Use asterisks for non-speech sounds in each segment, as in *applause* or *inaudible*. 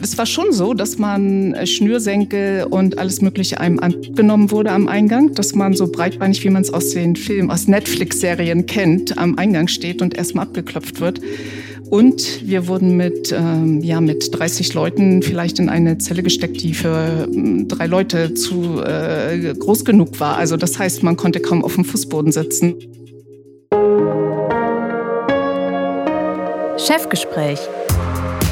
Es war schon so, dass man Schnürsenkel und alles Mögliche einem abgenommen wurde am Eingang, dass man so breitbeinig, wie man es aus den Filmen, aus Netflix-Serien kennt, am Eingang steht und erstmal abgeklopft wird. Und wir wurden mit, ähm, ja, mit 30 Leuten vielleicht in eine Zelle gesteckt, die für ähm, drei Leute zu äh, groß genug war. Also das heißt, man konnte kaum auf dem Fußboden sitzen. Chefgespräch,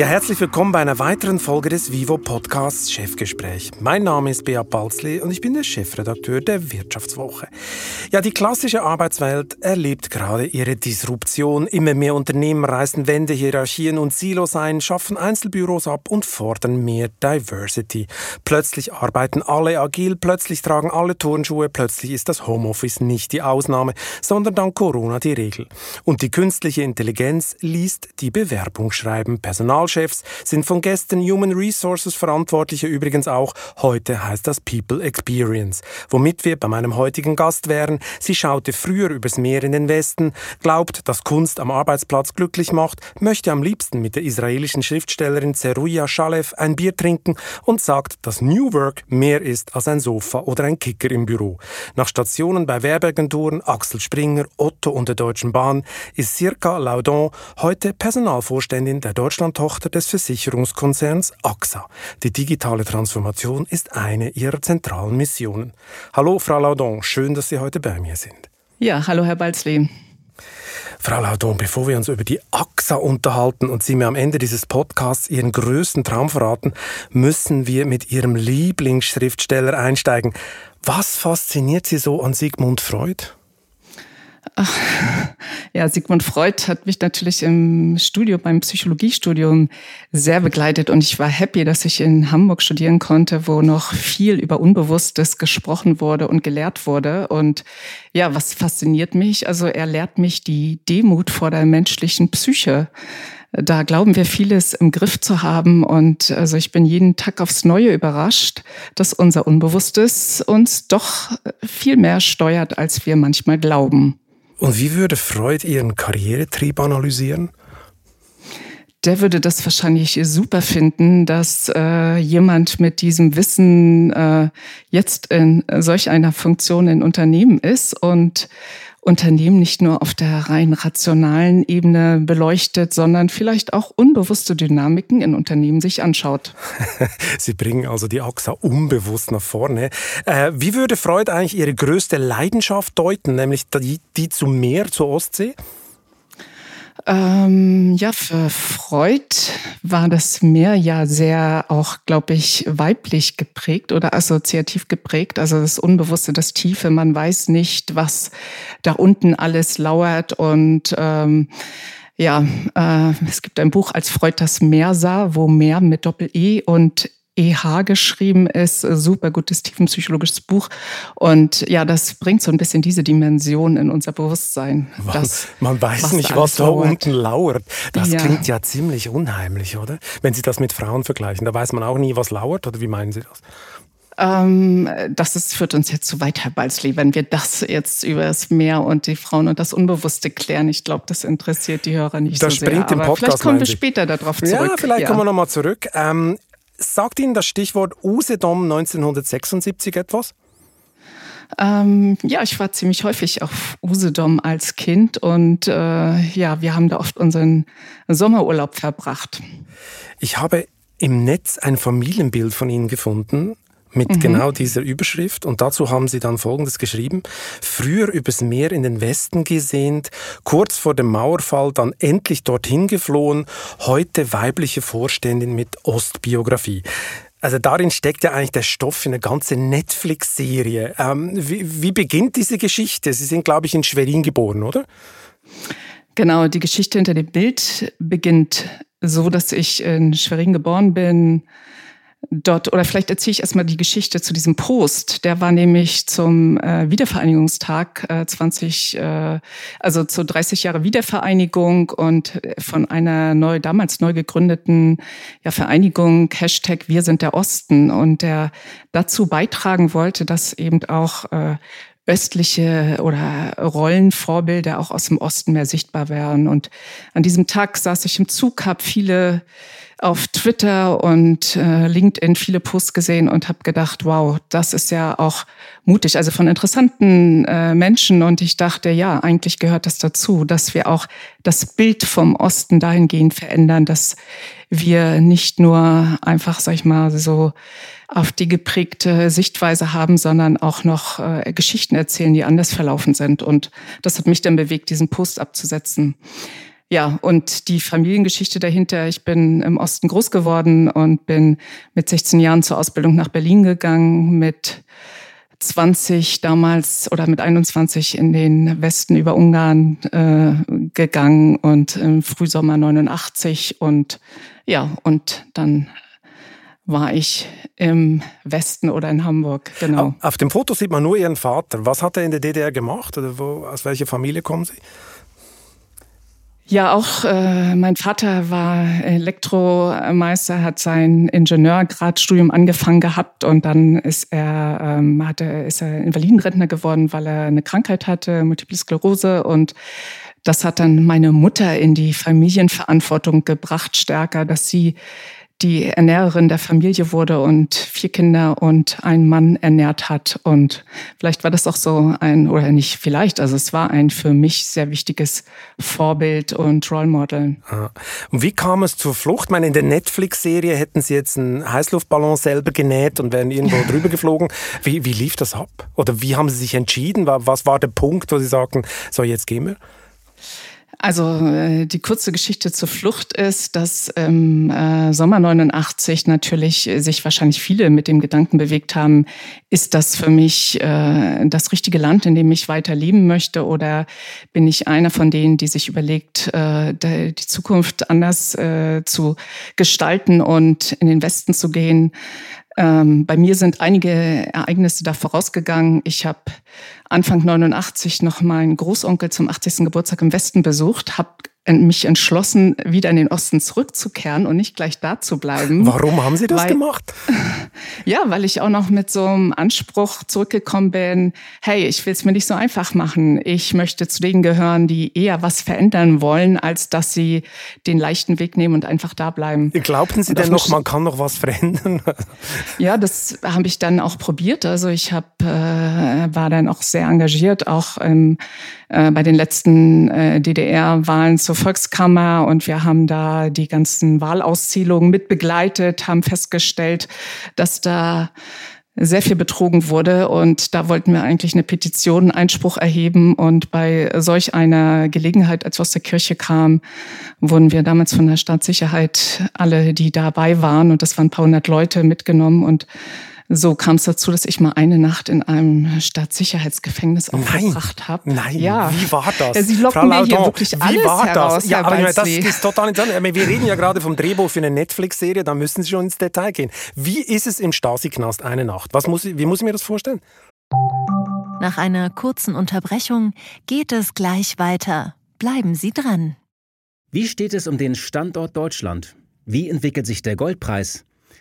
Ja, herzlich willkommen bei einer weiteren Folge des Vivo Podcasts Chefgespräch. Mein Name ist Beat Balzli und ich bin der Chefredakteur der Wirtschaftswoche. Ja, die klassische Arbeitswelt erlebt gerade ihre Disruption. Immer mehr Unternehmen reißen Wände, Hierarchien und Silos ein, schaffen Einzelbüros ab und fordern mehr Diversity. Plötzlich arbeiten alle agil, plötzlich tragen alle Turnschuhe, plötzlich ist das Homeoffice nicht die Ausnahme, sondern dank Corona die Regel. Und die künstliche Intelligenz liest die Bewerbung schreiben. Personal Personalchefs sind von gestern Human Resources Verantwortliche übrigens auch. Heute heißt das People Experience. Womit wir bei meinem heutigen Gast wären. Sie schaute früher übers Meer in den Westen, glaubt, dass Kunst am Arbeitsplatz glücklich macht, möchte am liebsten mit der israelischen Schriftstellerin Zeruya Shalev ein Bier trinken und sagt, dass New Work mehr ist als ein Sofa oder ein Kicker im Büro. Nach Stationen bei Werbeagenturen, Axel Springer, Otto und der Deutschen Bahn ist Circa Laudon heute Personalvorständin der Deutschlandtochter Tochter des Versicherungskonzerns AXA. Die digitale Transformation ist eine ihrer zentralen Missionen. Hallo, Frau Laudon, schön, dass Sie heute bei mir sind. Ja, hallo, Herr Balzli. Frau Laudon, bevor wir uns über die AXA unterhalten und Sie mir am Ende dieses Podcasts Ihren größten Traum verraten, müssen wir mit Ihrem Lieblingsschriftsteller einsteigen. Was fasziniert Sie so an Sigmund Freud? *laughs* Ja, Sigmund Freud hat mich natürlich im Studium, beim Psychologiestudium sehr begleitet und ich war happy, dass ich in Hamburg studieren konnte, wo noch viel über Unbewusstes gesprochen wurde und gelehrt wurde. Und ja, was fasziniert mich? Also er lehrt mich die Demut vor der menschlichen Psyche. Da glauben wir vieles im Griff zu haben und also ich bin jeden Tag aufs Neue überrascht, dass unser Unbewusstes uns doch viel mehr steuert, als wir manchmal glauben. Und wie würde Freud Ihren Karrieretrieb analysieren? Der würde das wahrscheinlich super finden, dass äh, jemand mit diesem Wissen äh, jetzt in solch einer Funktion in Unternehmen ist und Unternehmen nicht nur auf der rein rationalen Ebene beleuchtet, sondern vielleicht auch unbewusste Dynamiken in Unternehmen sich anschaut. *laughs* Sie bringen also die AXA unbewusst nach vorne. Äh, wie würde Freud eigentlich Ihre größte Leidenschaft deuten, nämlich die, die zu Meer, zur Ostsee? Ähm, ja, für Freud war das Meer ja sehr auch, glaube ich, weiblich geprägt oder assoziativ geprägt. Also das Unbewusste, das Tiefe. Man weiß nicht, was da unten alles lauert und ähm, ja, äh, es gibt ein Buch, als Freud das Meer sah, wo Meer mit Doppel-E und EH geschrieben ist. Super gutes tiefenpsychologisches Buch. Und ja, das bringt so ein bisschen diese Dimension in unser Bewusstsein. Das, man weiß nicht, was da lauert. unten lauert. Das ja. klingt ja ziemlich unheimlich, oder? Wenn Sie das mit Frauen vergleichen, da weiß man auch nie, was lauert, oder wie meinen Sie das? Ähm, das ist, führt uns jetzt zu weit, Herr Balzli, wenn wir das jetzt über das Meer und die Frauen und das Unbewusste klären. Ich glaube, das interessiert die Hörer nicht das so sehr. Springt im Podcast, vielleicht kommen wir später darauf zurück. Ja, vielleicht ja. kommen wir nochmal zurück. Ähm, Sagt Ihnen das Stichwort Usedom 1976 etwas? Ähm, ja, ich war ziemlich häufig auf Usedom als Kind und äh, ja, wir haben da oft unseren Sommerurlaub verbracht. Ich habe im Netz ein Familienbild von Ihnen gefunden mit mhm. genau dieser Überschrift. Und dazu haben sie dann Folgendes geschrieben. Früher übers Meer in den Westen gesehnt, kurz vor dem Mauerfall dann endlich dorthin geflohen, heute weibliche Vorständin mit Ostbiografie. Also darin steckt ja eigentlich der Stoff für eine ganze Netflix-Serie. Ähm, wie, wie beginnt diese Geschichte? Sie sind, glaube ich, in Schwerin geboren, oder? Genau, die Geschichte hinter dem Bild beginnt so, dass ich in Schwerin geboren bin, dort, oder vielleicht erzähle ich erstmal die Geschichte zu diesem Post. Der war nämlich zum äh, Wiedervereinigungstag äh, 20, äh, also zu 30 Jahre Wiedervereinigung und von einer neu, damals neu gegründeten ja, Vereinigung, Hashtag Wir sind der Osten und der dazu beitragen wollte, dass eben auch äh, östliche oder Rollenvorbilder auch aus dem Osten mehr sichtbar wären. Und an diesem Tag saß ich im Zug, habe viele auf Twitter und äh, LinkedIn viele Posts gesehen und habe gedacht, wow, das ist ja auch mutig, also von interessanten äh, Menschen. Und ich dachte, ja, eigentlich gehört das dazu, dass wir auch das Bild vom Osten dahingehend verändern, dass wir nicht nur einfach, sag ich mal, so auf die geprägte Sichtweise haben, sondern auch noch äh, Geschichten erzählen, die anders verlaufen sind. Und das hat mich dann bewegt, diesen Post abzusetzen. Ja, und die Familiengeschichte dahinter. Ich bin im Osten groß geworden und bin mit 16 Jahren zur Ausbildung nach Berlin gegangen, mit 20 damals oder mit 21 in den Westen über Ungarn äh, gegangen und im Frühsommer 89 und ja, und dann war ich im Westen oder in Hamburg, genau. Auf dem Foto sieht man nur Ihren Vater. Was hat er in der DDR gemacht oder wo, aus welcher Familie kommen Sie? Ja, auch äh, mein Vater war Elektromeister, hat sein Ingenieurgradstudium angefangen gehabt und dann ist er, ähm, hatte, ist er Invalidenrentner geworden, weil er eine Krankheit hatte, Multiple Sklerose und das hat dann meine Mutter in die Familienverantwortung gebracht, stärker, dass sie die Ernährerin der Familie wurde und vier Kinder und einen Mann ernährt hat. Und vielleicht war das auch so ein, oder nicht vielleicht, also es war ein für mich sehr wichtiges Vorbild und Role Model. Und wie kam es zur Flucht? Ich meine, in der Netflix-Serie hätten Sie jetzt einen Heißluftballon selber genäht und wären irgendwo *laughs* drüber geflogen. Wie, wie lief das ab? Oder wie haben Sie sich entschieden? Was war der Punkt, wo Sie sagten, so jetzt gehen wir? Also äh, die kurze Geschichte zur Flucht ist, dass im äh, Sommer 89 natürlich sich wahrscheinlich viele mit dem Gedanken bewegt haben, ist das für mich äh, das richtige Land, in dem ich weiter leben möchte oder bin ich einer von denen, die sich überlegt, die Zukunft anders zu gestalten und in den Westen zu gehen. Ähm, bei mir sind einige Ereignisse da vorausgegangen. Ich habe Anfang 89 noch meinen Großonkel zum 80. Geburtstag im Westen besucht, habe mich entschlossen, wieder in den Osten zurückzukehren und nicht gleich da zu bleiben. Warum haben Sie das weil, gemacht? *laughs* Ja, weil ich auch noch mit so einem Anspruch zurückgekommen bin, hey, ich will es mir nicht so einfach machen. Ich möchte zu denen gehören, die eher was verändern wollen, als dass sie den leichten Weg nehmen und einfach da bleiben. Glaubten Sie denn noch, man kann noch was verändern? *laughs* ja, das habe ich dann auch probiert. Also ich hab, äh, war dann auch sehr engagiert, auch ähm, äh, bei den letzten äh, DDR-Wahlen zur Volkskammer und wir haben da die ganzen Wahlauszählungen mit begleitet, haben festgestellt, dass da sehr viel betrogen wurde. Und da wollten wir eigentlich eine Petition, Einspruch erheben. Und bei solch einer Gelegenheit, als wir aus der Kirche kam, wurden wir damals von der Staatssicherheit alle, die dabei waren und das waren ein paar hundert Leute mitgenommen. Und so kam es dazu, dass ich mal eine Nacht in einem auch Nein. verbracht habe. Nein, ja. wie war das? Ja, Sie locken Frau mir hier wirklich wie alles war heraus, das? Ja, aber meine, das ist total interessant. Wir reden ja gerade vom Drehbuch für eine Netflix-Serie, da müssen Sie schon ins Detail gehen. Wie ist es im Stasi-Knast eine Nacht? Was muss, wie muss ich mir das vorstellen? Nach einer kurzen Unterbrechung geht es gleich weiter. Bleiben Sie dran. Wie steht es um den Standort Deutschland? Wie entwickelt sich der Goldpreis?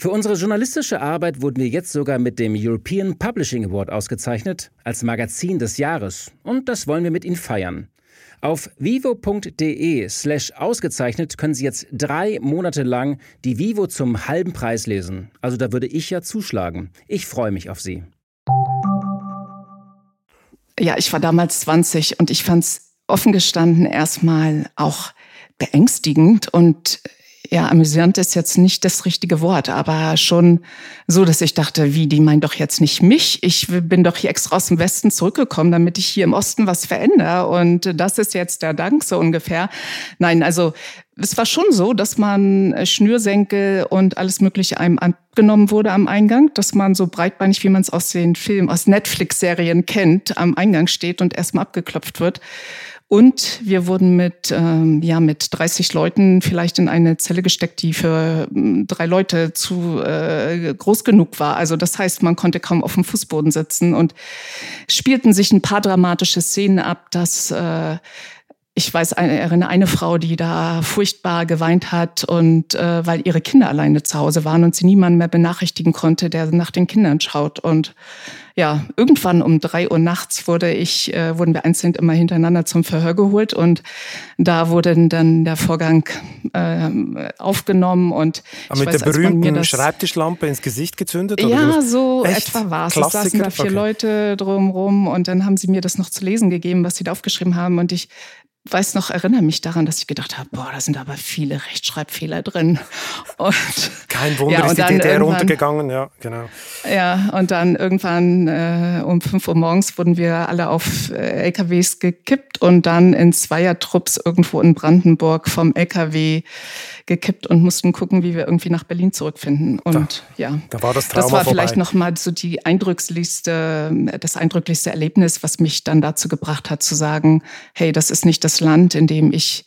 Für unsere journalistische Arbeit wurden wir jetzt sogar mit dem European Publishing Award ausgezeichnet als Magazin des Jahres und das wollen wir mit Ihnen feiern. Auf vivo.de slash ausgezeichnet können Sie jetzt drei Monate lang die Vivo zum halben Preis lesen. Also da würde ich ja zuschlagen. Ich freue mich auf Sie. Ja, ich war damals 20 und ich fand es offen gestanden erstmal auch beängstigend und ja, amüsant ist jetzt nicht das richtige Wort, aber schon so, dass ich dachte, wie, die meinen doch jetzt nicht mich. Ich bin doch hier extra aus dem Westen zurückgekommen, damit ich hier im Osten was verändere. Und das ist jetzt der Dank so ungefähr. Nein, also es war schon so, dass man Schnürsenkel und alles Mögliche einem abgenommen wurde am Eingang, dass man so breitbeinig, wie man es aus den Filmen, aus Netflix-Serien kennt, am Eingang steht und erstmal abgeklopft wird. Und wir wurden mit, ähm, ja, mit 30 Leuten vielleicht in eine Zelle gesteckt, die für äh, drei Leute zu äh, groß genug war. Also das heißt, man konnte kaum auf dem Fußboden sitzen und spielten sich ein paar dramatische Szenen ab, dass äh, ich weiß, eine, erinnere eine Frau, die da furchtbar geweint hat und äh, weil ihre Kinder alleine zu Hause waren und sie niemanden mehr benachrichtigen konnte, der nach den Kindern schaut. Und ja, irgendwann um drei Uhr nachts wurde ich, äh, wurden wir einzeln immer hintereinander zum Verhör geholt und da wurde dann der Vorgang äh, aufgenommen und Aber mit weiß, der berühmten Schreibtischlampe ins Gesicht gezündet? ja, so Echt? etwa war es. Es saßen da vier okay. Leute drumrum und dann haben sie mir das noch zu lesen gegeben, was sie da aufgeschrieben haben und ich weiß noch, erinnere mich daran, dass ich gedacht habe, boah, da sind aber viele Rechtschreibfehler drin. *laughs* Und, Kein Wunder, ja, ist die DDR runtergegangen, ja, genau. Ja, und dann irgendwann äh, um 5 Uhr morgens wurden wir alle auf äh, LKWs gekippt und dann in Zweiertrupps irgendwo in Brandenburg vom LKW gekippt und mussten gucken, wie wir irgendwie nach Berlin zurückfinden. Und da, ja, da war das Trauma Das war vorbei. vielleicht nochmal so die eindrücklichste, das eindrücklichste Erlebnis, was mich dann dazu gebracht hat, zu sagen, hey, das ist nicht das Land, in dem ich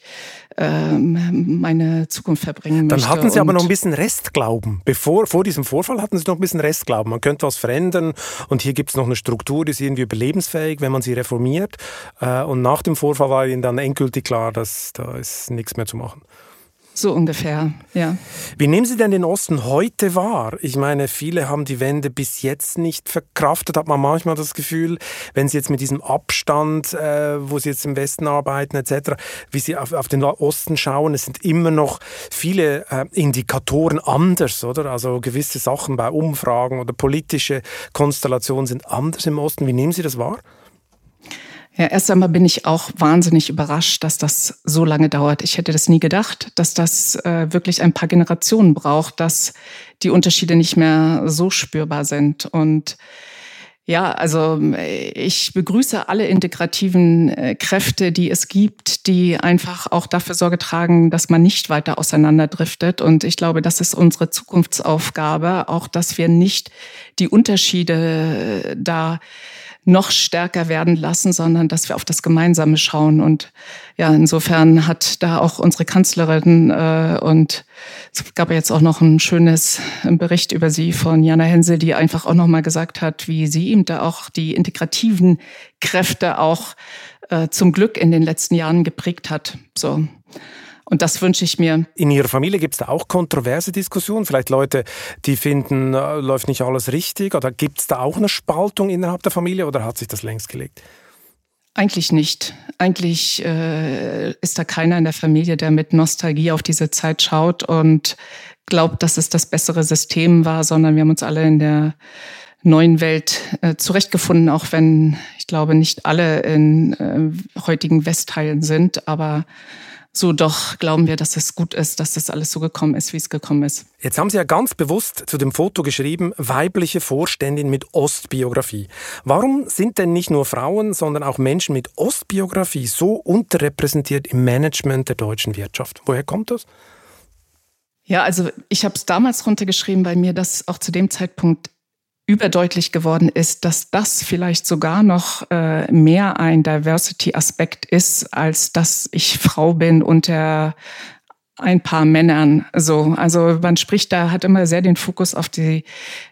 ähm, meine Zukunft verbringen möchte. Dann hatten Sie aber noch ein bisschen Restglauben. Bevor, vor diesem Vorfall hatten Sie noch ein bisschen Restglauben. Man könnte was verändern und hier gibt es noch eine Struktur, die ist irgendwie überlebensfähig, wenn man sie reformiert. Äh, und nach dem Vorfall war Ihnen dann endgültig klar, dass da ist nichts mehr zu machen. So ungefähr, ja. Wie nehmen Sie denn den Osten heute wahr? Ich meine, viele haben die Wende bis jetzt nicht verkraftet, hat man manchmal das Gefühl, wenn Sie jetzt mit diesem Abstand, äh, wo Sie jetzt im Westen arbeiten etc., wie Sie auf, auf den Osten schauen, es sind immer noch viele äh, Indikatoren anders, oder? Also gewisse Sachen bei Umfragen oder politische Konstellationen sind anders im Osten. Wie nehmen Sie das wahr? Ja, erst einmal bin ich auch wahnsinnig überrascht, dass das so lange dauert. Ich hätte das nie gedacht, dass das äh, wirklich ein paar Generationen braucht, dass die Unterschiede nicht mehr so spürbar sind. Und ja, also ich begrüße alle integrativen äh, Kräfte, die es gibt, die einfach auch dafür Sorge tragen, dass man nicht weiter auseinanderdriftet. Und ich glaube, das ist unsere Zukunftsaufgabe, auch dass wir nicht die Unterschiede äh, da noch stärker werden lassen, sondern dass wir auf das Gemeinsame schauen. Und ja, insofern hat da auch unsere Kanzlerin äh, und es gab jetzt auch noch ein schönes Bericht über sie von Jana Hensel, die einfach auch nochmal gesagt hat, wie sie ihm da auch die integrativen Kräfte auch äh, zum Glück in den letzten Jahren geprägt hat. So. Und das wünsche ich mir. In Ihrer Familie gibt es da auch kontroverse Diskussionen? Vielleicht Leute, die finden, äh, läuft nicht alles richtig? Oder gibt es da auch eine Spaltung innerhalb der Familie oder hat sich das längst gelegt? Eigentlich nicht. Eigentlich äh, ist da keiner in der Familie, der mit Nostalgie auf diese Zeit schaut und glaubt, dass es das bessere System war, sondern wir haben uns alle in der neuen Welt äh, zurechtgefunden, auch wenn ich glaube, nicht alle in äh, heutigen Westteilen sind, aber so doch glauben wir, dass es gut ist, dass das alles so gekommen ist, wie es gekommen ist. Jetzt haben Sie ja ganz bewusst zu dem Foto geschrieben, weibliche Vorständin mit Ostbiografie. Warum sind denn nicht nur Frauen, sondern auch Menschen mit Ostbiografie so unterrepräsentiert im Management der deutschen Wirtschaft? Woher kommt das? Ja, also ich habe es damals runtergeschrieben, weil mir das auch zu dem Zeitpunkt überdeutlich geworden ist, dass das vielleicht sogar noch äh, mehr ein Diversity-Aspekt ist, als dass ich Frau bin unter ein paar Männern. So, also man spricht da, hat immer sehr den Fokus auf die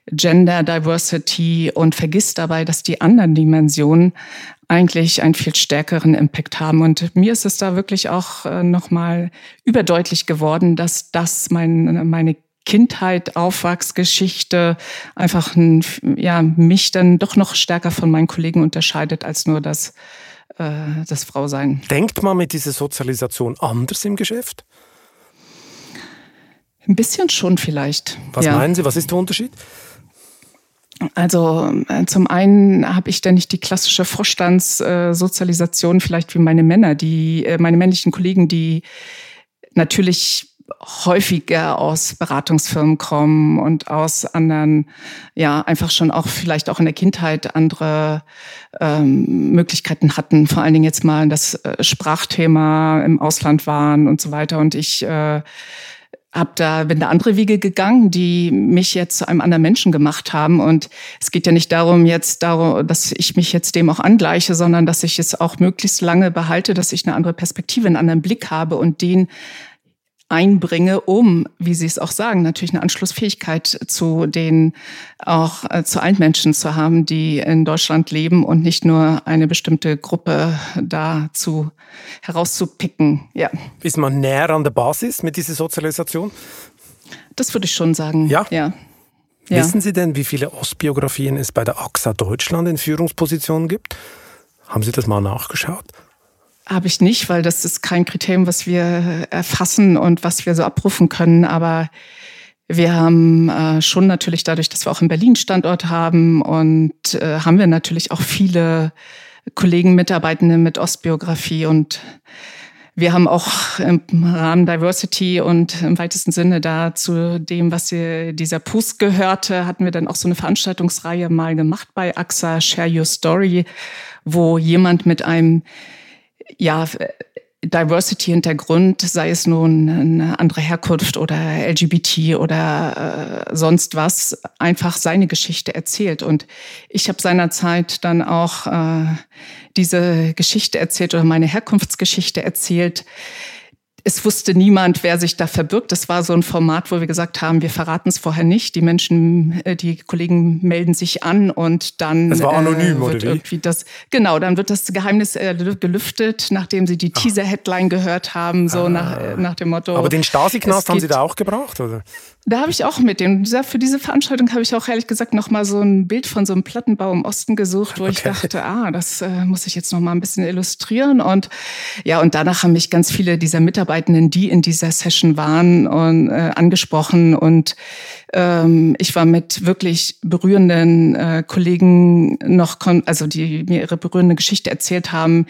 Gender Diversity und vergisst dabei, dass die anderen Dimensionen eigentlich einen viel stärkeren Impact haben. Und mir ist es da wirklich auch äh, nochmal überdeutlich geworden, dass das mein, meine Kindheit, Aufwachsgeschichte einfach ein, ja, mich dann doch noch stärker von meinen Kollegen unterscheidet als nur das, äh, das Frausein. Denkt man mit dieser Sozialisation anders im Geschäft? Ein bisschen schon vielleicht. Was ja. meinen Sie, was ist der Unterschied? Also äh, zum einen habe ich da nicht die klassische Vorstandssozialisation, vielleicht wie meine Männer, die äh, meine männlichen Kollegen, die natürlich häufiger aus Beratungsfirmen kommen und aus anderen, ja, einfach schon auch vielleicht auch in der Kindheit andere ähm, Möglichkeiten hatten. Vor allen Dingen jetzt mal das äh, Sprachthema im Ausland waren und so weiter. Und ich äh, hab da, bin da andere Wege gegangen, die mich jetzt zu einem anderen Menschen gemacht haben. Und es geht ja nicht darum, jetzt darum, dass ich mich jetzt dem auch angleiche, sondern dass ich es auch möglichst lange behalte, dass ich eine andere Perspektive, einen anderen Blick habe und den einbringe, um, wie Sie es auch sagen, natürlich eine Anschlussfähigkeit zu den auch äh, zu allen Menschen zu haben, die in Deutschland leben und nicht nur eine bestimmte Gruppe da zu herauszupicken. Ja. Ist man näher an der Basis mit dieser Sozialisation? Das würde ich schon sagen. Ja. ja. Ja. Wissen Sie denn, wie viele Ostbiografien es bei der AXA Deutschland in Führungspositionen gibt? Haben Sie das mal nachgeschaut? Habe ich nicht, weil das ist kein Kriterium, was wir erfassen und was wir so abrufen können. Aber wir haben äh, schon natürlich dadurch, dass wir auch in Berlin Standort haben und äh, haben wir natürlich auch viele Kollegen, Mitarbeitende mit Ostbiografie und wir haben auch im Rahmen Diversity und im weitesten Sinne da zu dem, was hier dieser Post gehörte, hatten wir dann auch so eine Veranstaltungsreihe mal gemacht bei AXA Share Your Story, wo jemand mit einem ja, Diversity-Hintergrund, sei es nun eine andere Herkunft oder LGBT oder äh, sonst was, einfach seine Geschichte erzählt. Und ich habe seinerzeit dann auch äh, diese Geschichte erzählt oder meine Herkunftsgeschichte erzählt, es wusste niemand, wer sich da verbirgt. Das war so ein Format, wo wir gesagt haben, wir verraten es vorher nicht. Die Menschen, äh, die Kollegen melden sich an und dann das war anonym, äh, wird oder wie? irgendwie das genau, dann wird das Geheimnis äh, gelüftet, nachdem sie die Teaser-Headline gehört haben, so ah. nach, äh, nach dem Motto. Aber den Stasi-Knast haben Sie da auch gebraucht, oder? Da habe ich auch mit dem, für diese Veranstaltung habe ich auch ehrlich gesagt noch mal so ein Bild von so einem Plattenbau im Osten gesucht, wo okay. ich dachte, ah, das äh, muss ich jetzt noch mal ein bisschen illustrieren und ja, und danach haben mich ganz viele dieser Mitarbeitenden, die in dieser Session waren, und, äh, angesprochen und ähm, ich war mit wirklich berührenden äh, Kollegen noch, also die mir ihre berührende Geschichte erzählt haben,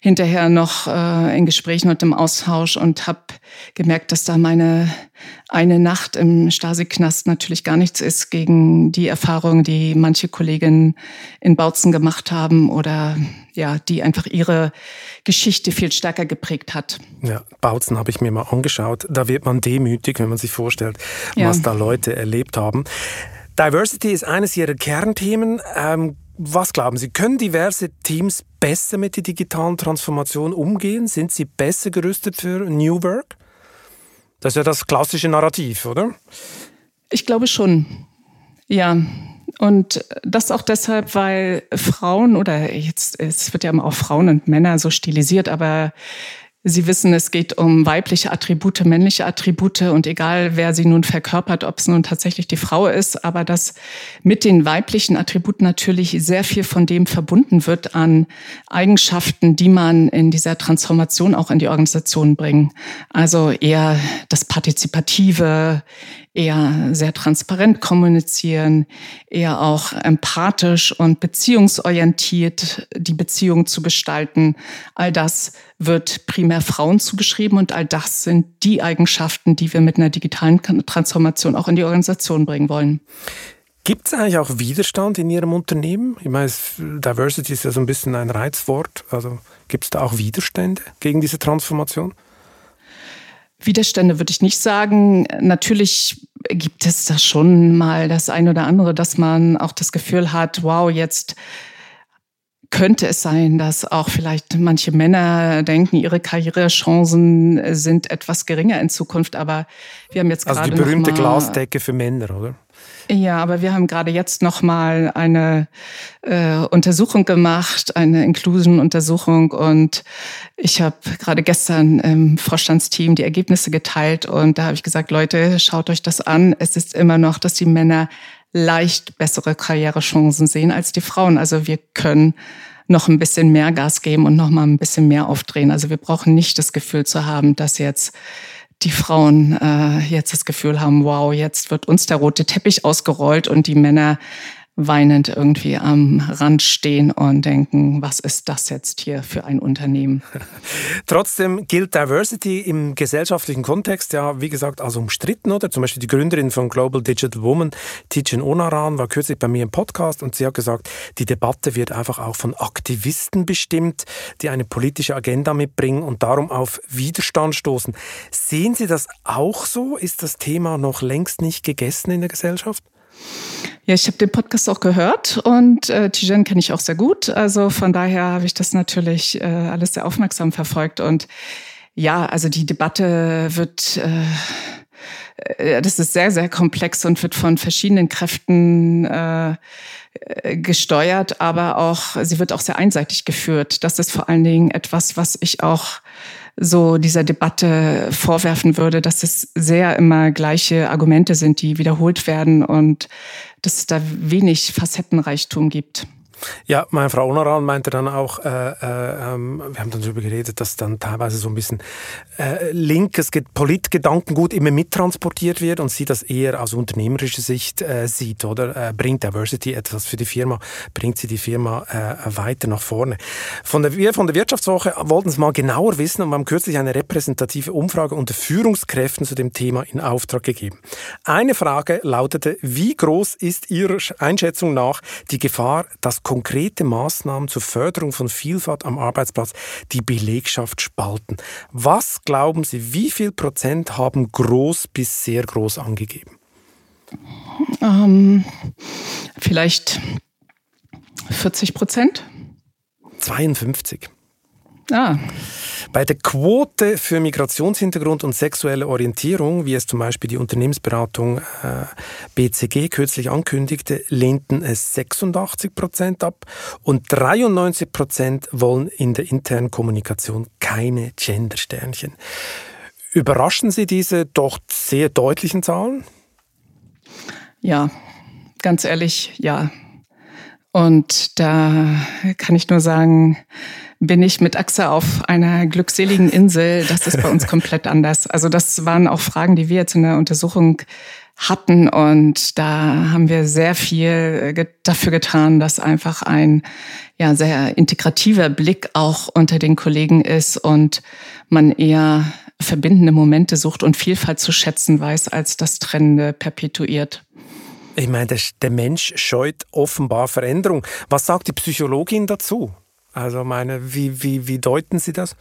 hinterher noch äh, in Gesprächen und im Austausch und habe gemerkt, dass da meine eine Nacht im Stasi-Knast natürlich gar nichts ist gegen die Erfahrungen, die manche Kolleginnen in Bautzen gemacht haben oder ja, die einfach ihre Geschichte viel stärker geprägt hat. Ja, Bautzen habe ich mir mal angeschaut. Da wird man demütig, wenn man sich vorstellt, ja. was da Leute erlebt haben. Diversity ist eines Ihrer Kernthemen. Ähm, was glauben Sie, können diverse Teams besser mit der digitalen Transformation umgehen? Sind sie besser gerüstet für New Work? Das ist ja das klassische Narrativ, oder? Ich glaube schon. Ja. Und das auch deshalb, weil Frauen oder jetzt, es wird ja immer auch Frauen und Männer so stilisiert, aber Sie wissen, es geht um weibliche Attribute, männliche Attribute und egal, wer sie nun verkörpert, ob es nun tatsächlich die Frau ist, aber dass mit den weiblichen Attributen natürlich sehr viel von dem verbunden wird an Eigenschaften, die man in dieser Transformation auch in die Organisation bringen. Also eher das Partizipative, eher sehr transparent kommunizieren, eher auch empathisch und beziehungsorientiert die Beziehung zu gestalten. All das wird primär Frauen zugeschrieben und all das sind die Eigenschaften, die wir mit einer digitalen Transformation auch in die Organisation bringen wollen. Gibt es eigentlich auch Widerstand in Ihrem Unternehmen? Ich meine, Diversity ist ja so ein bisschen ein Reizwort. Also gibt es da auch Widerstände gegen diese Transformation? Widerstände würde ich nicht sagen. Natürlich gibt es da schon mal das eine oder andere, dass man auch das Gefühl hat, wow, jetzt könnte es sein, dass auch vielleicht manche Männer denken, ihre Karrierechancen sind etwas geringer in Zukunft. Aber wir haben jetzt also gerade die berühmte Glasdecke für Männer, oder? Ja, aber wir haben gerade jetzt noch mal eine äh, Untersuchung gemacht, eine Inclusion-Untersuchung und ich habe gerade gestern im Vorstandsteam die Ergebnisse geteilt und da habe ich gesagt, Leute, schaut euch das an. Es ist immer noch, dass die Männer leicht bessere Karrierechancen sehen als die Frauen. Also wir können noch ein bisschen mehr Gas geben und noch mal ein bisschen mehr aufdrehen. Also wir brauchen nicht das Gefühl zu haben, dass jetzt die Frauen äh, jetzt das Gefühl haben, wow, jetzt wird uns der rote Teppich ausgerollt und die Männer weinend irgendwie am Rand stehen und denken, was ist das jetzt hier für ein Unternehmen? *laughs* Trotzdem gilt Diversity im gesellschaftlichen Kontext ja, wie gesagt, als umstritten, oder? Zum Beispiel die Gründerin von Global Digital Woman, Tijen Onaran, war kürzlich bei mir im Podcast und sie hat gesagt, die Debatte wird einfach auch von Aktivisten bestimmt, die eine politische Agenda mitbringen und darum auf Widerstand stoßen. Sehen Sie das auch so? Ist das Thema noch längst nicht gegessen in der Gesellschaft? Ja, ich habe den Podcast auch gehört und äh, Tijen kenne ich auch sehr gut. Also von daher habe ich das natürlich äh, alles sehr aufmerksam verfolgt. Und ja, also die Debatte wird, äh, äh das ist sehr, sehr komplex und wird von verschiedenen Kräften äh, gesteuert, aber auch, sie wird auch sehr einseitig geführt. Das ist vor allen Dingen etwas, was ich auch so dieser Debatte vorwerfen würde, dass es sehr immer gleiche Argumente sind, die wiederholt werden und dass es da wenig Facettenreichtum gibt. Ja, meine Frau Onaran meinte dann auch, äh, äh, ähm, wir haben dann darüber geredet, dass dann teilweise so ein bisschen äh, linkes Politgedankengut immer mittransportiert wird und sie das eher aus unternehmerischer Sicht äh, sieht, oder? Äh, bringt Diversity etwas für die Firma, bringt sie die Firma äh, weiter nach vorne. Von der, wir von der Wirtschaftswoche wollten es mal genauer wissen und wir haben kürzlich eine repräsentative Umfrage unter Führungskräften zu dem Thema in Auftrag gegeben. Eine Frage lautete, wie groß ist Ihrer Einschätzung nach die Gefahr, dass konkrete Maßnahmen zur Förderung von Vielfalt am Arbeitsplatz die Belegschaft spalten. Was glauben Sie, wie viel Prozent haben groß bis sehr groß angegeben? Ähm, vielleicht 40 Prozent? 52. Ah. Bei der Quote für Migrationshintergrund und sexuelle Orientierung, wie es zum Beispiel die Unternehmensberatung äh, BCG kürzlich ankündigte, lehnten es 86 Prozent ab und 93 Prozent wollen in der internen Kommunikation keine Gendersternchen. Überraschen Sie diese doch sehr deutlichen Zahlen? Ja, ganz ehrlich, ja. Und da kann ich nur sagen, bin ich mit Axa auf einer glückseligen Insel. Das ist bei uns *laughs* komplett anders. Also das waren auch Fragen, die wir jetzt in der Untersuchung hatten und da haben wir sehr viel äh, dafür getan, dass einfach ein ja sehr integrativer Blick auch unter den Kollegen ist und man eher verbindende Momente sucht und Vielfalt zu schätzen weiß, als das Trennende perpetuiert. Ich meine, der Mensch scheut offenbar Veränderung. Was sagt die Psychologin dazu? Also meine, wie, wie, wie deuten Sie das?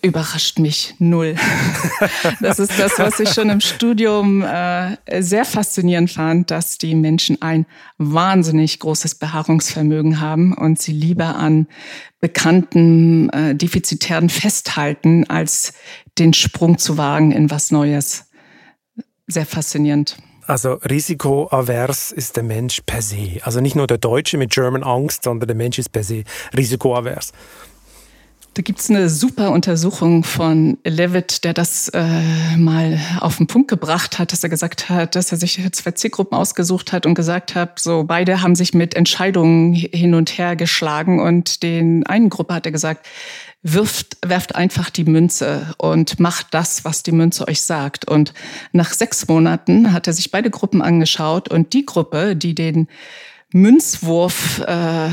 Überrascht mich null. *laughs* Das ist das, was ich schon im Studium äh, sehr faszinierend fand, dass die Menschen ein wahnsinnig großes Beharrungsvermögen haben und sie lieber an bekannten äh, Defizitären festhalten, als den Sprung zu wagen in was Neues. Sehr faszinierend. Also risikoavers ist der Mensch per se. Also nicht nur der Deutsche mit German Angst, sondern der Mensch ist per se risikoavers. Da gibt's eine super Untersuchung von Levitt, der das äh, mal auf den Punkt gebracht hat, dass er gesagt hat, dass er sich zwei Zielgruppen ausgesucht hat und gesagt hat, so beide haben sich mit Entscheidungen hin und her geschlagen und den einen Gruppe hat er gesagt, wirft, werft einfach die Münze und macht das, was die Münze euch sagt. Und nach sechs Monaten hat er sich beide Gruppen angeschaut und die Gruppe, die den Münzwurf äh,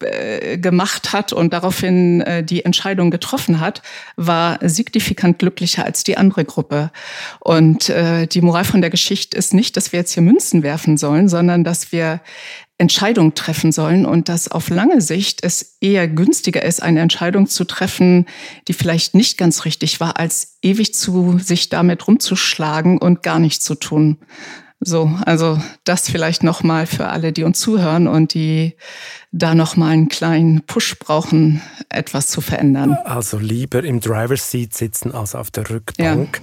äh, gemacht hat und daraufhin äh, die Entscheidung getroffen hat, war signifikant glücklicher als die andere Gruppe. Und äh, die Moral von der Geschichte ist nicht, dass wir jetzt hier Münzen werfen sollen, sondern dass wir Entscheidung treffen sollen und dass auf lange Sicht es eher günstiger ist, eine Entscheidung zu treffen, die vielleicht nicht ganz richtig war, als ewig zu sich damit rumzuschlagen und gar nichts zu tun. So, also das vielleicht nochmal für alle, die uns zuhören und die da nochmal einen kleinen Push brauchen, etwas zu verändern. Also lieber im Driver's Seat sitzen als auf der Rückbank.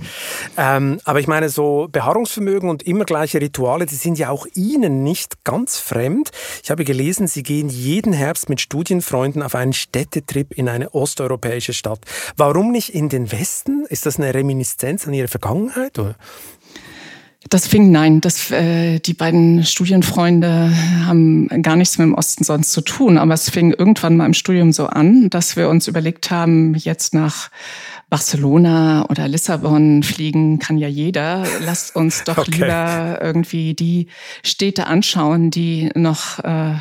Ja. Ähm, aber ich meine, so Beharrungsvermögen und immer gleiche Rituale, die sind ja auch Ihnen nicht ganz fremd. Ich habe gelesen, Sie gehen jeden Herbst mit Studienfreunden auf einen Städtetrip in eine osteuropäische Stadt. Warum nicht in den Westen? Ist das eine Reminiszenz an Ihre Vergangenheit? Oder? Das fing, nein, das, äh, die beiden Studienfreunde haben gar nichts mit dem Osten sonst zu tun. Aber es fing irgendwann mal im Studium so an, dass wir uns überlegt haben, jetzt nach Barcelona oder Lissabon fliegen kann ja jeder. Lasst uns *laughs* doch okay. lieber irgendwie die Städte anschauen, die noch äh,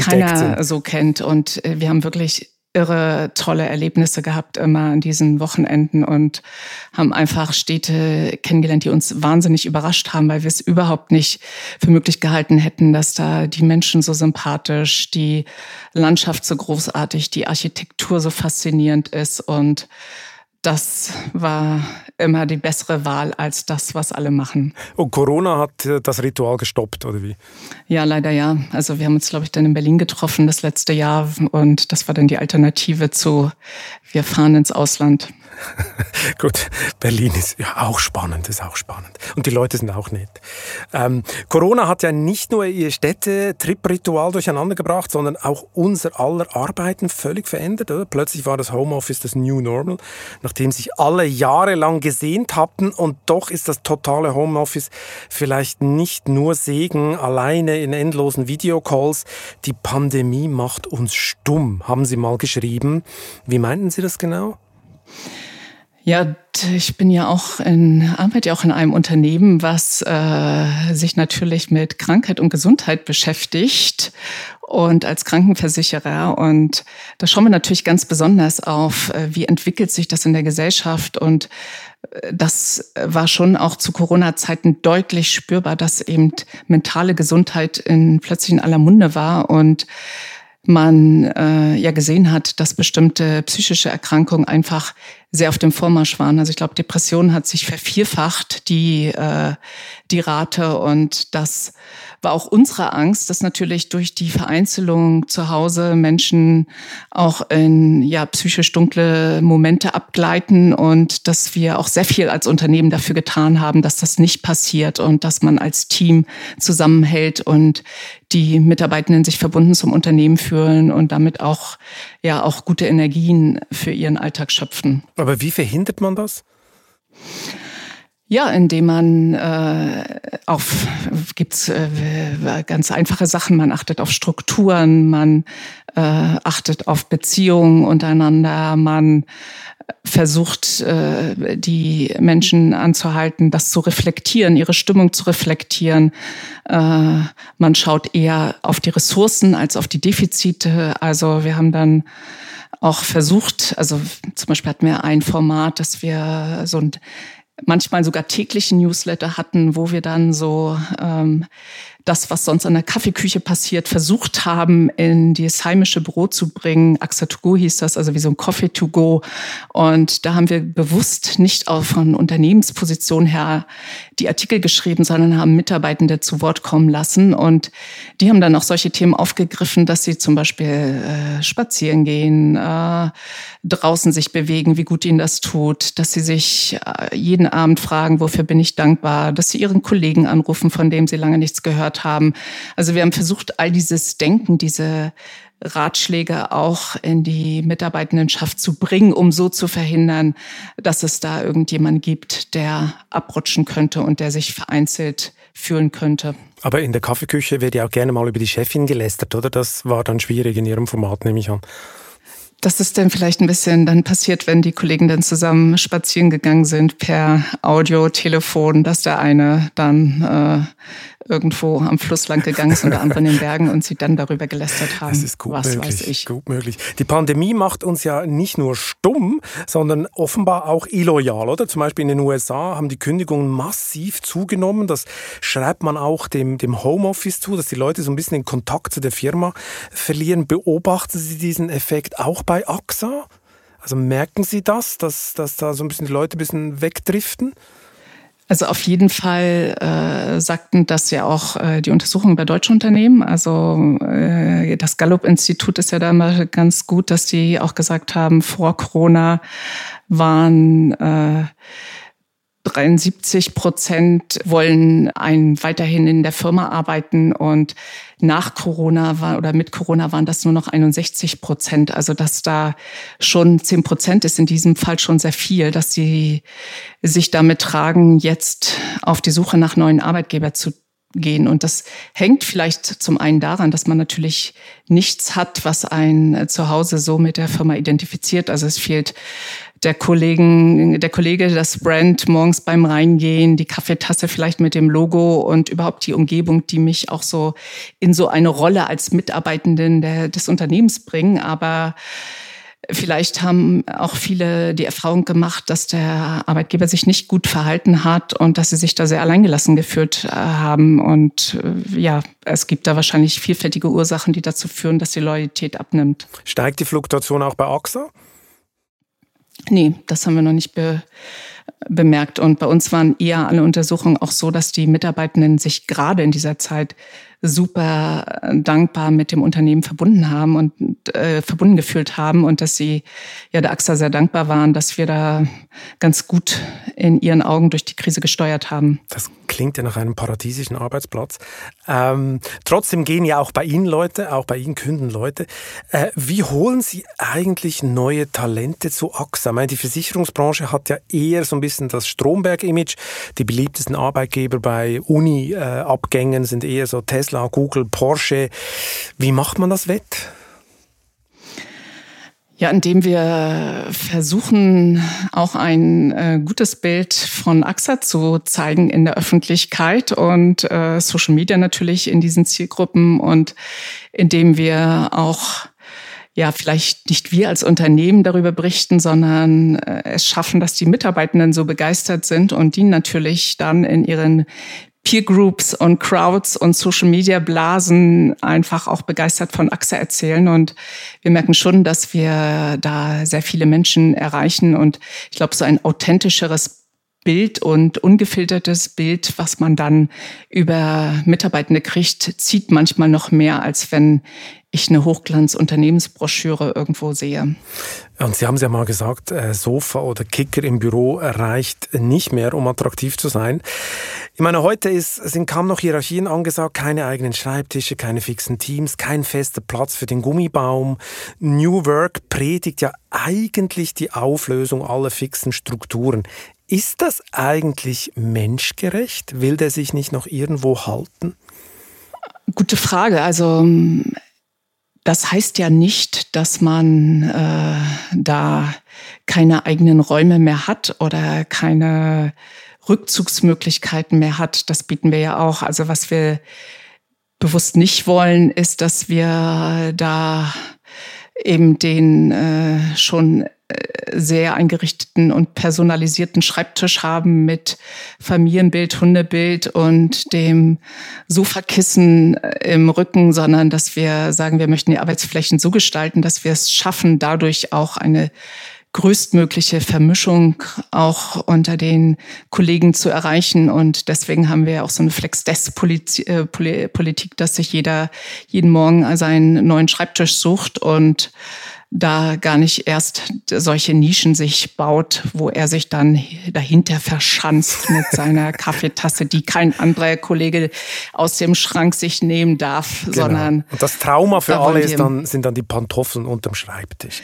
keiner sind. so kennt. Und äh, wir haben wirklich irre tolle Erlebnisse gehabt immer an diesen Wochenenden und haben einfach Städte kennengelernt, die uns wahnsinnig überrascht haben, weil wir es überhaupt nicht für möglich gehalten hätten, dass da die Menschen so sympathisch, die Landschaft so großartig, die Architektur so faszinierend ist und das war immer die bessere Wahl als das, was alle machen. Und Corona hat äh, das Ritual gestoppt, oder wie? Ja, leider ja. Also wir haben uns, glaube ich, dann in Berlin getroffen das letzte Jahr und das war dann die Alternative zu wir fahren ins Ausland. *laughs* Gut, Berlin ist ja auch spannend, ist auch spannend. Und die Leute sind auch nett. Ähm, Corona hat ja nicht nur ihr Städte-Trip-Ritual durcheinander gebracht, sondern auch unser aller Arbeiten völlig verändert. Oder? Plötzlich war das Homeoffice das New Normal, nachdem sich alle jahrelang gesehnt hatten. Und doch ist das totale Homeoffice vielleicht nicht nur Segen alleine in endlosen Videocalls. Die Pandemie macht uns stumm, haben Sie mal geschrieben. Wie meinten Sie das genau? Ja, ich bin ja auch in, arbeite ja auch in einem Unternehmen, was äh, sich natürlich mit Krankheit und Gesundheit beschäftigt und als Krankenversicherer. Und da schauen wir natürlich ganz besonders auf, äh, wie entwickelt sich das in der Gesellschaft. Und äh, das war schon auch zu Corona-Zeiten deutlich spürbar, dass eben mentale Gesundheit in, plötzlich in aller Munde war und man äh, ja gesehen hat, dass bestimmte psychische Erkrankungen einfach sehr auf dem Vormarsch waren. Also ich glaube, Depression hat sich vervierfacht, die, äh, die Rate. Und das war auch unsere Angst, dass natürlich durch die Vereinzelung zu Hause Menschen auch in ja, psychisch dunkle Momente abgleiten und dass wir auch sehr viel als Unternehmen dafür getan haben, dass das nicht passiert und dass man als Team zusammenhält und die Mitarbeitenden sich verbunden zum Unternehmen fühlen und damit auch ja auch gute Energien für ihren Alltag schöpfen. Aber wie verhindert man das? Ja, indem man äh, auf gibt's äh, ganz einfache Sachen. Man achtet auf Strukturen, man äh, achtet auf Beziehungen untereinander, man versucht, äh, die Menschen anzuhalten, das zu reflektieren, ihre Stimmung zu reflektieren. Äh, man schaut eher auf die Ressourcen als auf die Defizite. Also wir haben dann auch versucht, also zum Beispiel hatten wir ein Format, dass wir so ein manchmal sogar täglichen Newsletter hatten, wo wir dann so ähm, das, was sonst an der Kaffeeküche passiert, versucht haben, in das heimische Büro zu bringen. AXA to go hieß das, also wie so ein Coffee to go. Und da haben wir bewusst nicht auch von Unternehmensposition her die Artikel geschrieben, sondern haben Mitarbeitende zu Wort kommen lassen. Und die haben dann auch solche Themen aufgegriffen, dass sie zum Beispiel äh, spazieren gehen, äh, draußen sich bewegen, wie gut ihnen das tut, dass sie sich äh, jeden Abend fragen, wofür bin ich dankbar, dass sie ihren Kollegen anrufen, von dem sie lange nichts gehört haben. Also wir haben versucht, all dieses Denken, diese Ratschläge auch in die Mitarbeitendenschaft zu bringen, um so zu verhindern, dass es da irgendjemand gibt, der abrutschen könnte und der sich vereinzelt fühlen könnte. Aber in der Kaffeeküche wird ja auch gerne mal über die Chefin gelästert, oder? Das war dann schwierig in Ihrem Format, nehme ich an. Das ist dann vielleicht ein bisschen dann passiert, wenn die Kollegen dann zusammen spazieren gegangen sind per Audio, Telefon, dass der eine dann äh, irgendwo am Fluss lang gegangen ist und der andere in den Bergen und sie dann darüber gelästert haben. Das ist gut was möglich, weiß ich. Gut möglich. Die Pandemie macht uns ja nicht nur stumm, sondern offenbar auch illoyal, oder? Zum Beispiel in den USA haben die Kündigungen massiv zugenommen. Das schreibt man auch dem, dem Homeoffice zu, dass die Leute so ein bisschen den Kontakt zu der Firma verlieren. Beobachten Sie diesen Effekt auch bei AXA? Also merken Sie das, dass, dass da so ein bisschen die Leute ein bisschen wegdriften? Also auf jeden Fall äh, sagten das ja auch äh, die Untersuchungen bei deutschen Unternehmen. Also äh, das Gallup-Institut ist ja da immer ganz gut, dass die auch gesagt haben, vor Corona waren äh, 73 Prozent wollen ein weiterhin in der Firma arbeiten und nach Corona war oder mit Corona waren das nur noch 61 Prozent. Also dass da schon 10 Prozent ist in diesem Fall schon sehr viel, dass sie sich damit tragen, jetzt auf die Suche nach neuen Arbeitgeber zu gehen. Und das hängt vielleicht zum einen daran, dass man natürlich nichts hat, was ein zu Hause so mit der Firma identifiziert. Also es fehlt der Kollegen, der Kollege, das Brand morgens beim Reingehen, die Kaffeetasse vielleicht mit dem Logo und überhaupt die Umgebung, die mich auch so in so eine Rolle als Mitarbeitenden der, des Unternehmens bringen. Aber Vielleicht haben auch viele die Erfahrung gemacht, dass der Arbeitgeber sich nicht gut verhalten hat und dass sie sich da sehr alleingelassen gefühlt äh, haben. Und äh, ja, es gibt da wahrscheinlich vielfältige Ursachen, die dazu führen, dass die Loyalität abnimmt. Steigt die Fluktuation auch bei AXA? Nee, das haben wir noch nicht be bemerkt. Und bei uns waren eher alle Untersuchungen auch so, dass die Mitarbeitenden sich gerade in dieser Zeit super dankbar mit dem Unternehmen verbunden haben und äh, verbunden gefühlt haben und dass sie ja der AXA sehr dankbar waren, dass wir da ganz gut in ihren Augen durch die Krise gesteuert haben. Das klingt ja nach einem paradiesischen Arbeitsplatz. Ähm, trotzdem gehen ja auch bei Ihnen Leute, auch bei Ihnen künden Leute. Äh, wie holen Sie eigentlich neue Talente zu AXA? Ich meine, die Versicherungsbranche hat ja eher so ein bisschen das Stromberg-Image. Die beliebtesten Arbeitgeber bei Uni-Abgängen sind eher so Tesla, Google, Porsche. Wie macht man das wett? Ja, indem wir versuchen, auch ein äh, gutes Bild von AXA zu zeigen in der Öffentlichkeit und äh, Social Media natürlich in diesen Zielgruppen und indem wir auch ja, vielleicht nicht wir als Unternehmen darüber berichten, sondern äh, es schaffen, dass die Mitarbeitenden so begeistert sind und die natürlich dann in ihren Peer Groups und Crowds und Social Media Blasen einfach auch begeistert von AXA erzählen. Und wir merken schon, dass wir da sehr viele Menschen erreichen. Und ich glaube, so ein authentischeres Bild und ungefiltertes Bild, was man dann über Mitarbeitende kriegt, zieht manchmal noch mehr, als wenn ich eine Hochglanz-Unternehmensbroschüre irgendwo sehe. Und Sie haben es ja mal gesagt, äh, Sofa oder Kicker im Büro reicht nicht mehr, um attraktiv zu sein. Ich meine, heute ist, sind kaum noch Hierarchien angesagt, keine eigenen Schreibtische, keine fixen Teams, kein fester Platz für den Gummibaum. New Work predigt ja eigentlich die Auflösung aller fixen Strukturen. Ist das eigentlich menschgerecht? Will der sich nicht noch irgendwo halten? Gute Frage. Also das heißt ja nicht, dass man äh, da keine eigenen Räume mehr hat oder keine Rückzugsmöglichkeiten mehr hat. Das bieten wir ja auch. Also was wir bewusst nicht wollen, ist, dass wir da eben den äh, schon sehr eingerichteten und personalisierten Schreibtisch haben mit Familienbild, Hundebild und dem Sofakissen äh, im Rücken, sondern dass wir sagen, wir möchten die Arbeitsflächen so gestalten, dass wir es schaffen, dadurch auch eine größtmögliche Vermischung auch unter den Kollegen zu erreichen. Und deswegen haben wir auch so eine Flex-Desk-Politik, äh, dass sich jeder jeden Morgen seinen neuen Schreibtisch sucht und da gar nicht erst solche Nischen sich baut, wo er sich dann dahinter verschanzt mit seiner *laughs* Kaffeetasse, die kein anderer Kollege aus dem Schrank sich nehmen darf, genau. sondern. Und das Trauma für alle ist dann, sind dann die Pantoffeln unterm Schreibtisch.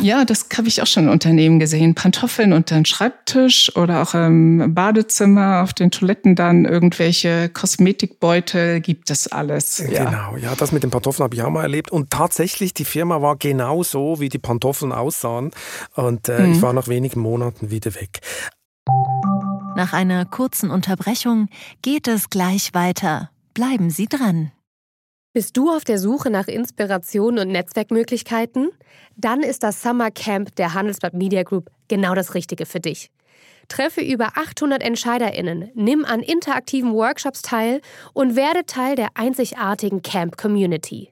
Ja, das habe ich auch schon in Unternehmen gesehen. Pantoffeln unter dem Schreibtisch oder auch im Badezimmer, auf den Toiletten dann irgendwelche Kosmetikbeutel, gibt es alles. Ja. Genau, ja, das mit den Pantoffeln habe ich auch mal erlebt. Und tatsächlich, die Firma war genau so wie die Pantoffeln aussahen. Und äh, mhm. ich war nach wenigen Monaten wieder weg. Nach einer kurzen Unterbrechung geht es gleich weiter. Bleiben Sie dran. Bist du auf der Suche nach Inspiration und Netzwerkmöglichkeiten? Dann ist das Summer Camp der Handelsblatt Media Group genau das Richtige für dich. Treffe über 800 EntscheiderInnen, nimm an interaktiven Workshops teil und werde Teil der einzigartigen Camp Community.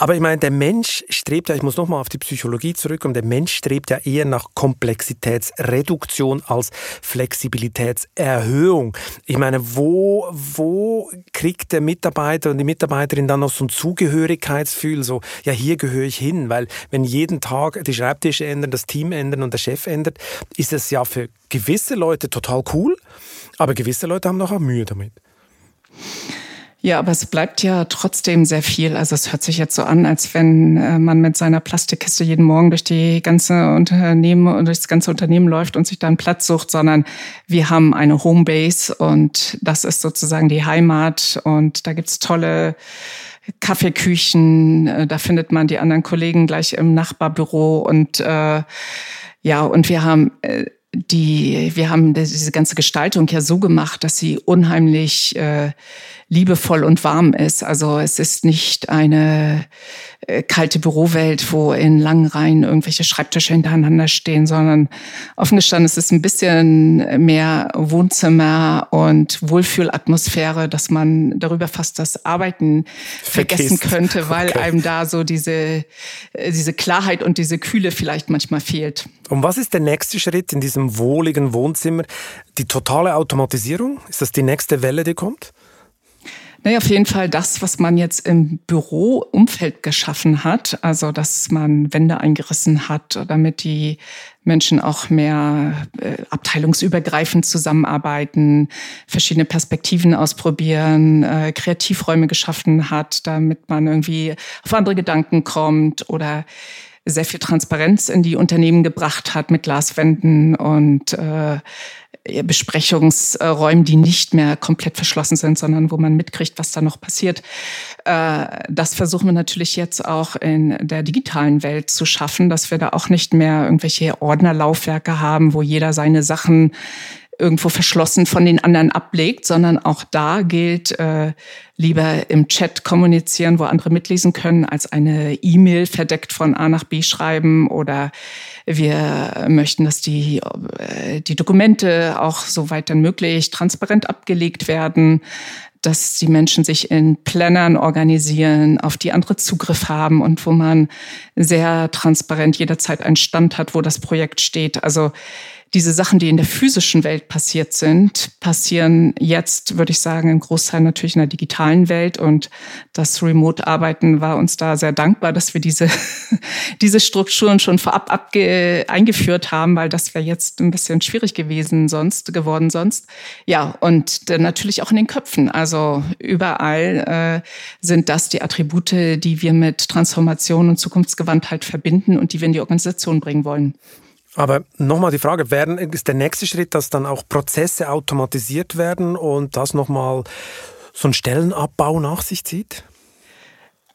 Aber ich meine, der Mensch strebt ja, ich muss nochmal auf die Psychologie zurückkommen, der Mensch strebt ja eher nach Komplexitätsreduktion als Flexibilitätserhöhung. Ich meine, wo, wo kriegt der Mitarbeiter und die Mitarbeiterin dann noch so ein Zugehörigkeitsgefühl, so, ja, hier gehöre ich hin, weil wenn jeden Tag die Schreibtische ändern, das Team ändern und der Chef ändert, ist das ja für gewisse Leute total cool, aber gewisse Leute haben noch auch Mühe damit. Ja, aber es bleibt ja trotzdem sehr viel. Also es hört sich jetzt so an, als wenn äh, man mit seiner Plastikkiste jeden Morgen durch die ganze Unternehmen und durch das ganze Unternehmen läuft und sich da einen Platz sucht, sondern wir haben eine Homebase und das ist sozusagen die Heimat. Und da gibt's tolle Kaffeeküchen, äh, da findet man die anderen Kollegen gleich im Nachbarbüro. Und äh, ja, und wir haben äh, die, wir haben diese ganze Gestaltung ja so gemacht, dass sie unheimlich äh, liebevoll und warm ist. Also es ist nicht eine äh, kalte Bürowelt, wo in langen Reihen irgendwelche Schreibtische hintereinander stehen, sondern offen gestanden es ist ein bisschen mehr Wohnzimmer und Wohlfühlatmosphäre, dass man darüber fast das Arbeiten Vergisst. vergessen könnte, *laughs* weil okay. einem da so diese, äh, diese Klarheit und diese Kühle vielleicht manchmal fehlt. Und was ist der nächste Schritt in diesem wohligen Wohnzimmer? Die totale Automatisierung? Ist das die nächste Welle, die kommt? Naja, auf jeden Fall das, was man jetzt im Büroumfeld geschaffen hat. Also, dass man Wände eingerissen hat, damit die Menschen auch mehr äh, abteilungsübergreifend zusammenarbeiten, verschiedene Perspektiven ausprobieren, äh, Kreativräume geschaffen hat, damit man irgendwie auf andere Gedanken kommt oder sehr viel Transparenz in die Unternehmen gebracht hat mit Glaswänden und äh, Besprechungsräumen, die nicht mehr komplett verschlossen sind, sondern wo man mitkriegt, was da noch passiert. Äh, das versuchen wir natürlich jetzt auch in der digitalen Welt zu schaffen, dass wir da auch nicht mehr irgendwelche Ordnerlaufwerke haben, wo jeder seine Sachen irgendwo verschlossen von den anderen ablegt, sondern auch da gilt, äh, lieber im Chat kommunizieren, wo andere mitlesen können, als eine E-Mail verdeckt von A nach B schreiben oder wir möchten, dass die, äh, die Dokumente auch so weit dann möglich transparent abgelegt werden dass die Menschen sich in Plannern organisieren, auf die andere Zugriff haben und wo man sehr transparent jederzeit einen Stand hat, wo das Projekt steht. Also diese Sachen, die in der physischen Welt passiert sind, passieren jetzt, würde ich sagen, im Großteil natürlich in der digitalen Welt. Und das Remote-Arbeiten war uns da sehr dankbar, dass wir diese, *laughs* diese Strukturen schon vorab abge eingeführt haben, weil das wäre jetzt ein bisschen schwierig gewesen sonst, geworden sonst. Ja, und natürlich auch in den Köpfen. Also überall äh, sind das die Attribute, die wir mit Transformation und Zukunftsgewandtheit verbinden und die wir in die Organisation bringen wollen. Aber nochmal die Frage, werden, ist der nächste Schritt, dass dann auch Prozesse automatisiert werden und das nochmal so einen Stellenabbau nach sich zieht?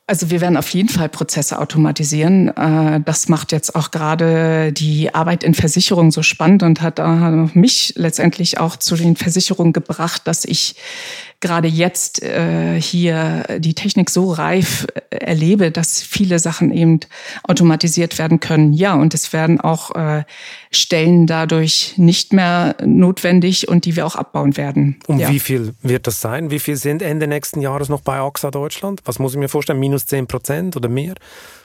Also wir werden auf jeden Fall Prozesse automatisieren. Äh, das macht jetzt auch gerade die Arbeit in Versicherungen so spannend und hat mich letztendlich auch zu den Versicherungen gebracht, dass ich gerade jetzt äh, hier die Technik so reif äh, erlebe, dass viele Sachen eben automatisiert werden können. Ja, und es werden auch äh, Stellen dadurch nicht mehr notwendig und die wir auch abbauen werden. Um ja. wie viel wird das sein? Wie viel sind Ende nächsten Jahres noch bei AXA Deutschland? Was muss ich mir vorstellen? Minus 10 Prozent oder mehr?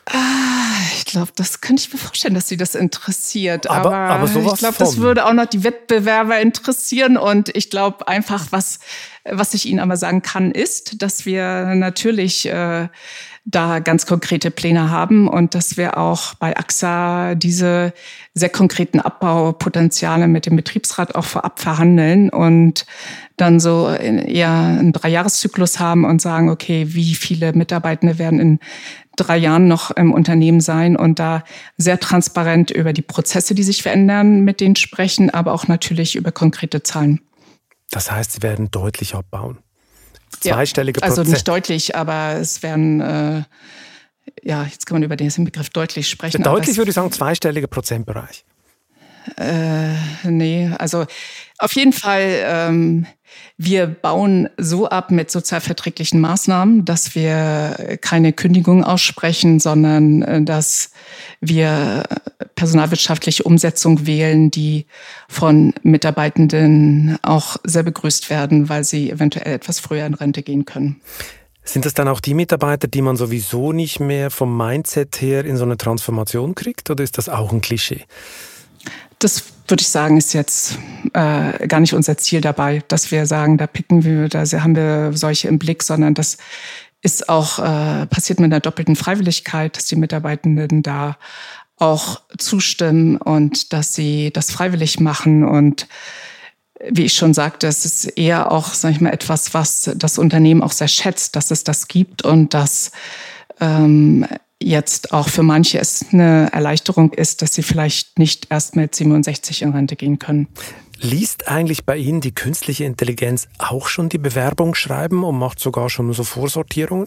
Ah, glaube, das könnte ich mir vorstellen, dass sie das interessiert. Aber, aber, aber sowas ich glaube, das würde auch noch die Wettbewerber interessieren. Und ich glaube einfach, was, was ich Ihnen aber sagen kann, ist, dass wir natürlich äh, da ganz konkrete Pläne haben und dass wir auch bei AXA diese sehr konkreten Abbaupotenziale mit dem Betriebsrat auch vorab verhandeln und dann so eher einen Dreijahreszyklus haben und sagen, okay, wie viele Mitarbeitende werden in drei Jahren noch im Unternehmen sein und da sehr transparent über die Prozesse, die sich verändern, mit denen sprechen, aber auch natürlich über konkrete Zahlen. Das heißt, Sie werden deutlich abbauen. Zweistellige ja, Also nicht deutlich, aber es werden, äh, ja, jetzt kann man über den Begriff deutlich sprechen. Deutlich würde ich sagen, zweistelliger Prozentbereich. Äh, nee, also auf jeden Fall, ähm, wir bauen so ab mit sozialverträglichen Maßnahmen, dass wir keine Kündigung aussprechen, sondern äh, dass wir personalwirtschaftliche Umsetzung wählen, die von Mitarbeitenden auch sehr begrüßt werden, weil sie eventuell etwas früher in Rente gehen können. Sind das dann auch die Mitarbeiter, die man sowieso nicht mehr vom Mindset her in so eine Transformation kriegt oder ist das auch ein Klischee? Das würde ich sagen, ist jetzt äh, gar nicht unser Ziel dabei, dass wir sagen, da picken wir, da haben wir solche im Blick, sondern das ist auch äh, passiert mit einer doppelten Freiwilligkeit, dass die Mitarbeitenden da auch zustimmen und dass sie das freiwillig machen. Und wie ich schon sagte, es ist eher auch, sag ich mal, etwas, was das Unternehmen auch sehr schätzt, dass es das gibt und dass ähm, jetzt auch für manche es eine Erleichterung ist, dass sie vielleicht nicht erst mit 67 in Rente gehen können. Liest eigentlich bei Ihnen die künstliche Intelligenz auch schon die Bewerbung schreiben und macht sogar schon so Vorsortierungen?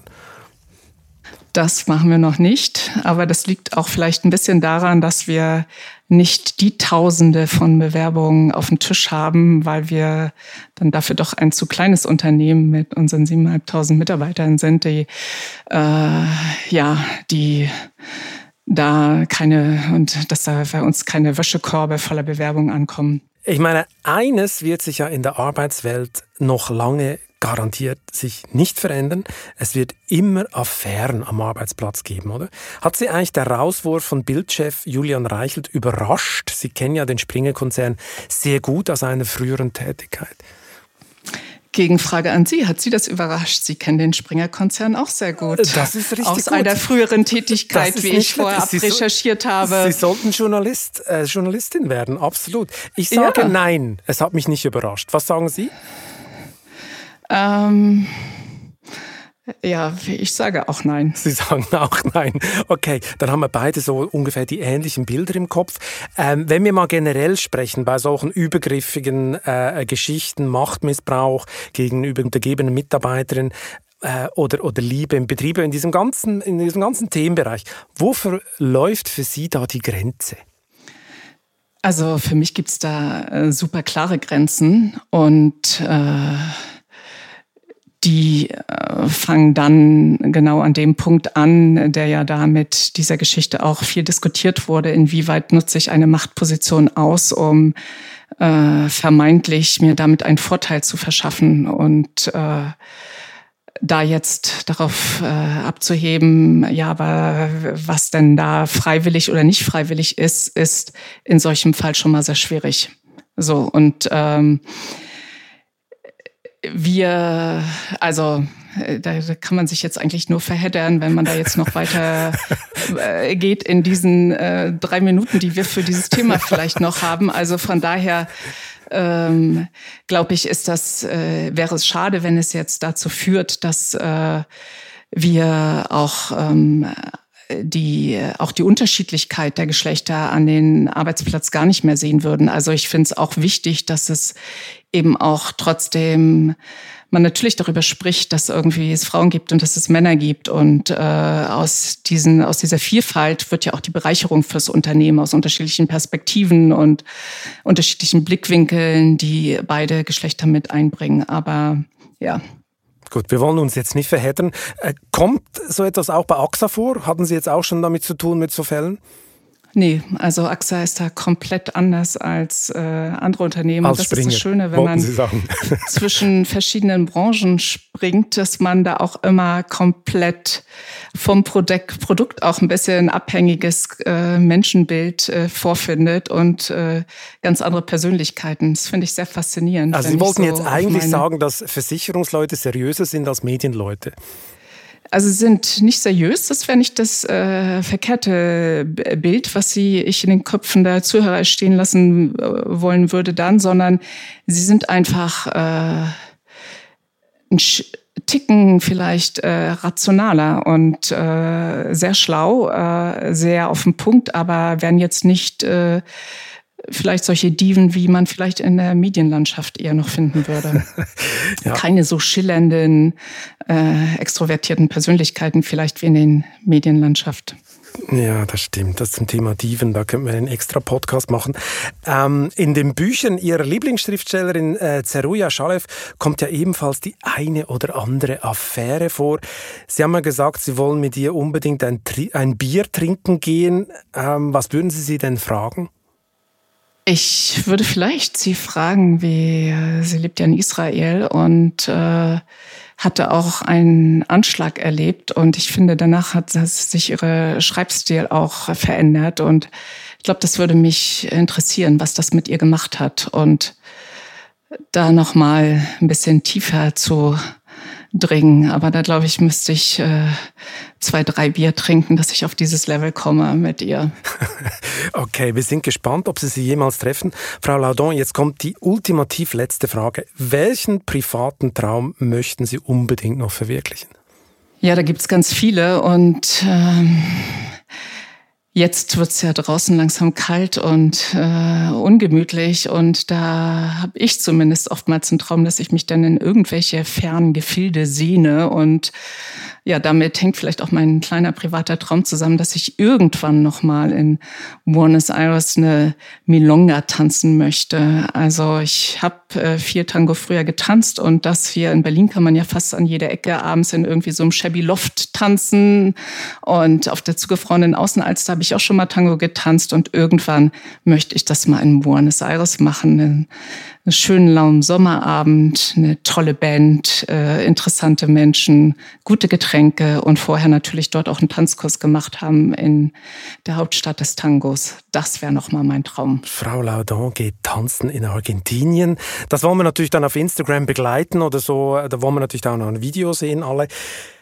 Das machen wir noch nicht, aber das liegt auch vielleicht ein bisschen daran, dass wir nicht die Tausende von Bewerbungen auf dem Tisch haben, weil wir dann dafür doch ein zu kleines Unternehmen mit unseren 7.500 Mitarbeitern sind, die äh, ja die da keine und dass da bei uns keine Wäschekorbe voller Bewerbungen ankommen. Ich meine, eines wird sich ja in der Arbeitswelt noch lange garantiert sich nicht verändern. Es wird immer Affären am Arbeitsplatz geben, oder? Hat Sie eigentlich der Rauswurf von Bildchef Julian Reichelt überrascht? Sie kennen ja den Springer-Konzern sehr gut aus einer früheren Tätigkeit. Gegenfrage an Sie. Hat Sie das überrascht? Sie kennen den Springer-Konzern auch sehr gut. Das ist richtig Aus gut. einer früheren Tätigkeit, wie ich vorher recherchiert habe. Sie sollten Journalist, äh, Journalistin werden, absolut. Ich sage Ja. nein, es hat mich nicht überrascht. Was sagen Sie? Ähm, ja, ich sage auch nein. *laughs* Sie sagen auch nein. Okay, dann haben wir beide so ungefähr die ähnlichen Bilder im Kopf. Ähm, wenn wir mal generell sprechen, bei solchen übergriffigen äh, Geschichten, Machtmissbrauch gegenüber untergebenen Mitarbeiterinnen, äh, oder, oder Liebe im Betrieb, in diesem ganzen, in diesem ganzen Themenbereich, wo verläuft für Sie da die Grenze? Also für mich gibt's da äh, super klare Grenzen und äh, die äh, fangen dann genau an dem Punkt an, der ja da mit dieser Geschichte auch viel diskutiert wurde. Inwieweit nutze ich eine Machtposition aus, um äh, vermeintlich mir damit einen Vorteil zu verschaffen und äh, da jetzt darauf äh, abzuheben, ja, aber was denn da freiwillig oder nicht freiwillig ist, ist in solchem Fall schon mal sehr schwierig. So und ähm, wir, also äh, da kann man sich jetzt eigentlich nur verheddern, wenn man da jetzt noch weiter *laughs* äh, geht in diesen äh, drei Minuten, die wir für dieses Thema *laughs* vielleicht noch haben. Also von daher ähm, glaube ich, ist das äh, wäre es schade, wenn es jetzt dazu führt, dass äh, wir auch ähm, die auch die Unterschiedlichkeit der Geschlechter an den Arbeitsplatz gar nicht mehr sehen würden. Also ich finde es auch wichtig, dass es eben auch trotzdem man natürlich darüber spricht, dass irgendwie es Frauen gibt und dass es Männer gibt. Und äh, aus, diesen, aus dieser Vielfalt wird ja auch die Bereicherung fürs Unternehmen aus unterschiedlichen Perspektiven und unterschiedlichen Blickwinkeln, die beide Geschlechter mit einbringen. Aber ja. Gut, wir wollen uns jetzt nicht verheddern. Äh, kommt so etwas auch bei AXA vor? Hatten Sie jetzt auch schon damit zu tun mit so Fällen? Nee, also AXA ist da komplett anders als äh, andere Unternehmen. Das ist das Schöne, wenn man *laughs* zwischen verschiedenen Branchen springt, dass man da auch immer komplett vom Produkt, Produkt auch ein bisschen abhängiges äh, Menschenbild äh, vorfindet und äh, ganz andere Persönlichkeiten. Das finde ich sehr faszinierend. Also Sie wollten so jetzt eigentlich sagen, dass Versicherungsleute seriöser sind als Medienleute. Also sind nicht seriös, das wäre nicht das äh, verkehrte Bild, was sie ich in den Köpfen der Zuhörer stehen lassen äh, wollen würde dann, sondern sie sind einfach äh, ein Ticken vielleicht äh, rationaler und äh, sehr schlau, äh, sehr auf den Punkt, aber werden jetzt nicht äh, vielleicht solche Diven, wie man vielleicht in der Medienlandschaft eher noch finden würde. *laughs* Ja. Keine so schillernden, äh, extrovertierten Persönlichkeiten vielleicht wie in den Medienlandschaft. Ja, das stimmt. Das zum Thema Diven, da könnten wir einen extra Podcast machen. Ähm, in den Büchern Ihrer Lieblingsschriftstellerin äh, Zeruja Schalev kommt ja ebenfalls die eine oder andere Affäre vor. Sie haben ja gesagt, Sie wollen mit ihr unbedingt ein, ein Bier trinken gehen. Ähm, was würden Sie sie denn fragen? Ich würde vielleicht Sie fragen, wie sie lebt ja in Israel und äh, hatte auch einen Anschlag erlebt und ich finde, danach hat sich ihre Schreibstil auch verändert und ich glaube, das würde mich interessieren, was das mit ihr gemacht hat und da noch mal ein bisschen tiefer zu dringen. Aber da glaube ich, müsste ich äh, zwei, drei Bier trinken, dass ich auf dieses Level komme mit ihr. *laughs* okay, wir sind gespannt, ob Sie sie jemals treffen. Frau Laudon, jetzt kommt die ultimativ letzte Frage. Welchen privaten Traum möchten Sie unbedingt noch verwirklichen? Ja, da gibt's ganz viele und ähm, Jetzt wird's ja draußen langsam kalt und äh, ungemütlich und da habe ich zumindest oftmals einen Traum, dass ich mich dann in irgendwelche fernen Gefilde sehne und ja, damit hängt vielleicht auch mein kleiner privater Traum zusammen, dass ich irgendwann noch mal in Buenos Aires eine Milonga tanzen möchte. Also ich habe äh, viel Tango früher getanzt und das hier in Berlin kann man ja fast an jeder Ecke abends in irgendwie so einem Shabby Loft tanzen und auf der zugefrorenen Außenalster habe ich auch schon mal Tango getanzt und irgendwann möchte ich das mal in Buenos Aires machen einen schönen lauen Sommerabend, eine tolle Band, äh, interessante Menschen, gute Getränke und vorher natürlich dort auch einen Tanzkurs gemacht haben in der Hauptstadt des Tangos. Das wäre nochmal mein Traum. Frau Laudon geht tanzen in Argentinien. Das wollen wir natürlich dann auf Instagram begleiten oder so. Da wollen wir natürlich auch noch ein Video sehen, alle.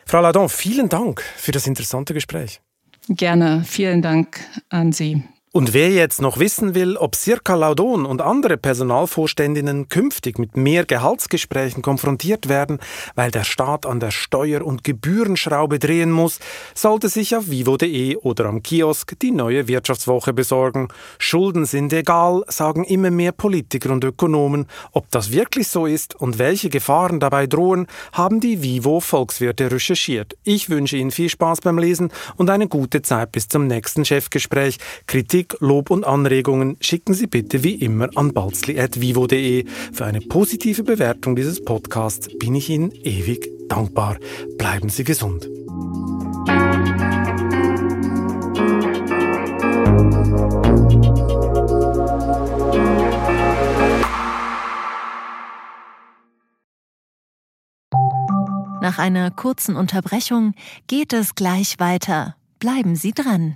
Frau Laudon, vielen Dank für das interessante Gespräch. Gerne, vielen Dank an Sie. Und wer jetzt noch wissen will, ob Circa Laudon und andere Personalvorständinnen künftig mit mehr Gehaltsgesprächen konfrontiert werden, weil der Staat an der Steuer- und Gebührenschraube drehen muss, sollte sich auf vivo.de oder am Kiosk die neue Wirtschaftswoche besorgen. Schulden sind egal, sagen immer mehr Politiker und Ökonomen. Ob das wirklich so ist und welche Gefahren dabei drohen, haben die Vivo Volkswirte recherchiert. Ich wünsche Ihnen viel Spaß beim Lesen und eine gute Zeit bis zum nächsten Chefgespräch. Kritik Kritik, Lob und Anregungen schicken Sie bitte wie immer an balzli.vivo.de. Für eine positive Bewertung dieses Podcasts bin ich Ihnen ewig dankbar. Bleiben Sie gesund. Nach einer kurzen Unterbrechung geht es gleich weiter. Bleiben Sie dran.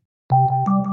Thank you.